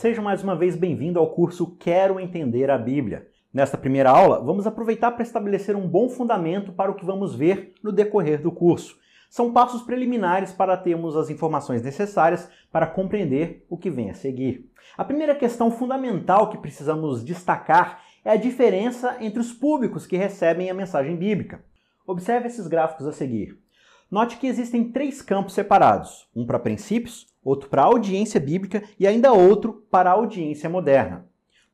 Seja mais uma vez bem-vindo ao curso Quero Entender a Bíblia. Nesta primeira aula, vamos aproveitar para estabelecer um bom fundamento para o que vamos ver no decorrer do curso. São passos preliminares para termos as informações necessárias para compreender o que vem a seguir. A primeira questão fundamental que precisamos destacar é a diferença entre os públicos que recebem a mensagem bíblica. Observe esses gráficos a seguir. Note que existem três campos separados: um para princípios, outro para audiência bíblica e ainda outro para audiência moderna.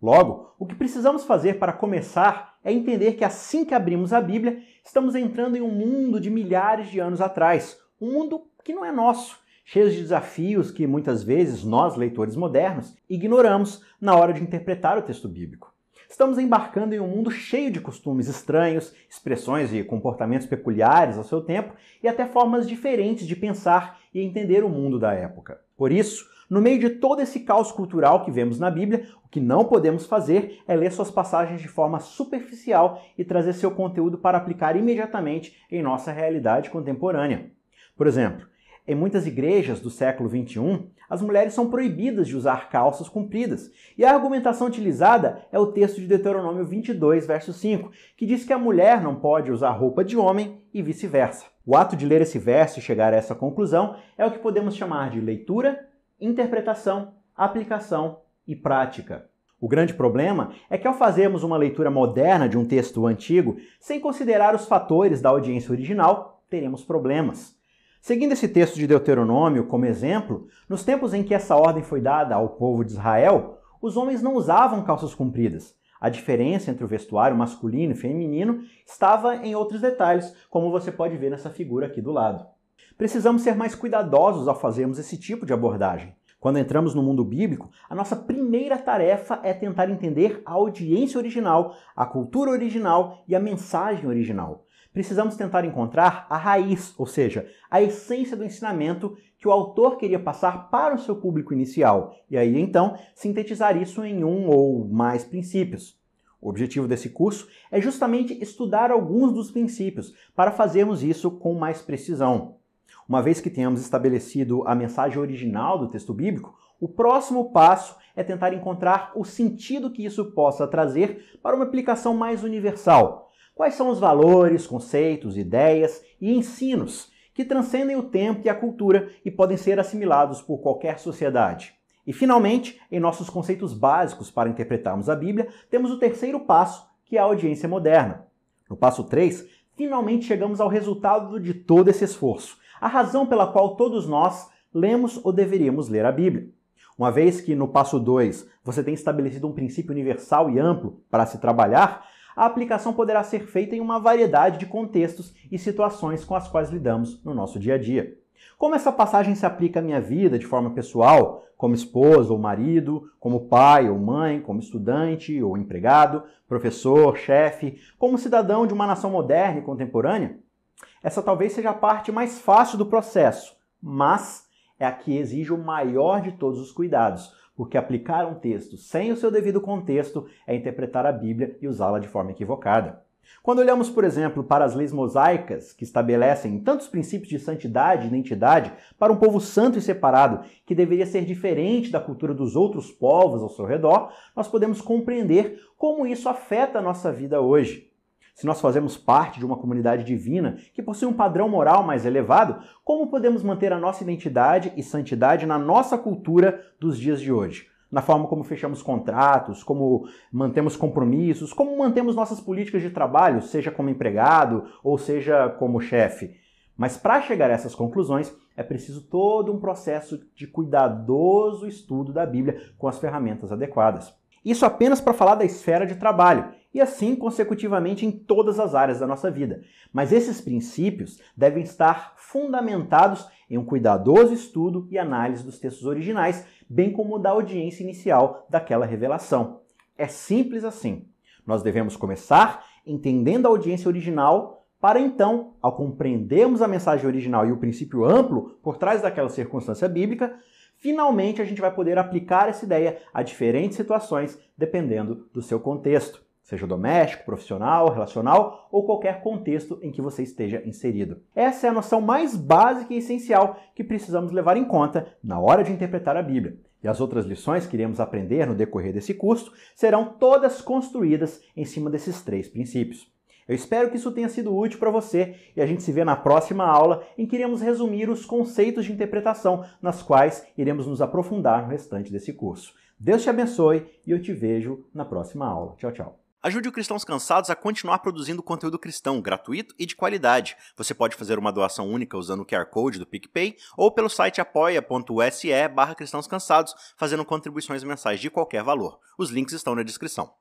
Logo, o que precisamos fazer para começar é entender que assim que abrimos a Bíblia, estamos entrando em um mundo de milhares de anos atrás, um mundo que não é nosso, cheio de desafios que muitas vezes nós, leitores modernos, ignoramos na hora de interpretar o texto bíblico. Estamos embarcando em um mundo cheio de costumes estranhos, expressões e comportamentos peculiares ao seu tempo e até formas diferentes de pensar e entender o mundo da época. Por isso, no meio de todo esse caos cultural que vemos na Bíblia, o que não podemos fazer é ler suas passagens de forma superficial e trazer seu conteúdo para aplicar imediatamente em nossa realidade contemporânea. Por exemplo, em muitas igrejas do século XXI, as mulheres são proibidas de usar calças compridas. E a argumentação utilizada é o texto de Deuteronômio 22, verso 5, que diz que a mulher não pode usar roupa de homem e vice-versa. O ato de ler esse verso e chegar a essa conclusão é o que podemos chamar de leitura, interpretação, aplicação e prática. O grande problema é que ao fazermos uma leitura moderna de um texto antigo, sem considerar os fatores da audiência original, teremos problemas. Seguindo esse texto de Deuteronômio como exemplo, nos tempos em que essa ordem foi dada ao povo de Israel, os homens não usavam calças compridas. A diferença entre o vestuário masculino e feminino estava em outros detalhes, como você pode ver nessa figura aqui do lado. Precisamos ser mais cuidadosos ao fazermos esse tipo de abordagem. Quando entramos no mundo bíblico, a nossa primeira tarefa é tentar entender a audiência original, a cultura original e a mensagem original precisamos tentar encontrar a raiz, ou seja, a essência do ensinamento que o autor queria passar para o seu público inicial, e aí então sintetizar isso em um ou mais princípios. O objetivo desse curso é justamente estudar alguns dos princípios para fazermos isso com mais precisão. Uma vez que tenhamos estabelecido a mensagem original do texto bíblico, o próximo passo é tentar encontrar o sentido que isso possa trazer para uma aplicação mais universal, Quais são os valores, conceitos, ideias e ensinos que transcendem o tempo e a cultura e podem ser assimilados por qualquer sociedade? E finalmente, em nossos conceitos básicos para interpretarmos a Bíblia, temos o terceiro passo, que é a audiência moderna. No passo 3, finalmente chegamos ao resultado de todo esse esforço, a razão pela qual todos nós lemos ou deveríamos ler a Bíblia. Uma vez que no passo 2 você tem estabelecido um princípio universal e amplo para se trabalhar, a aplicação poderá ser feita em uma variedade de contextos e situações com as quais lidamos no nosso dia a dia. Como essa passagem se aplica à minha vida de forma pessoal, como esposa ou marido, como pai ou mãe, como estudante ou empregado, professor, chefe, como cidadão de uma nação moderna e contemporânea? Essa talvez seja a parte mais fácil do processo, mas é a que exige o maior de todos os cuidados, porque aplicar um texto sem o seu devido contexto é interpretar a Bíblia e usá-la de forma equivocada. Quando olhamos, por exemplo, para as leis mosaicas, que estabelecem tantos princípios de santidade e identidade para um povo santo e separado, que deveria ser diferente da cultura dos outros povos ao seu redor, nós podemos compreender como isso afeta a nossa vida hoje. Se nós fazemos parte de uma comunidade divina que possui um padrão moral mais elevado, como podemos manter a nossa identidade e santidade na nossa cultura dos dias de hoje? Na forma como fechamos contratos, como mantemos compromissos, como mantemos nossas políticas de trabalho, seja como empregado ou seja como chefe. Mas para chegar a essas conclusões, é preciso todo um processo de cuidadoso estudo da Bíblia com as ferramentas adequadas. Isso apenas para falar da esfera de trabalho, e assim consecutivamente em todas as áreas da nossa vida. Mas esses princípios devem estar fundamentados em um cuidadoso estudo e análise dos textos originais, bem como da audiência inicial daquela revelação. É simples assim. Nós devemos começar entendendo a audiência original para então, ao compreendermos a mensagem original e o princípio amplo por trás daquela circunstância bíblica, finalmente a gente vai poder aplicar essa ideia a diferentes situações, dependendo do seu contexto, seja doméstico, profissional, relacional ou qualquer contexto em que você esteja inserido. Essa é a noção mais básica e essencial que precisamos levar em conta na hora de interpretar a Bíblia. E as outras lições que iremos aprender no decorrer desse curso serão todas construídas em cima desses três princípios. Eu espero que isso tenha sido útil para você e a gente se vê na próxima aula em que iremos resumir os conceitos de interpretação nas quais iremos nos aprofundar no restante desse curso. Deus te abençoe e eu te vejo na próxima aula. Tchau, tchau. Ajude o Cristãos Cansados a continuar produzindo conteúdo cristão gratuito e de qualidade. Você pode fazer uma doação única usando o QR Code do PicPay ou pelo site apoia.se barra cristãos cansados, fazendo contribuições mensais de qualquer valor. Os links estão na descrição.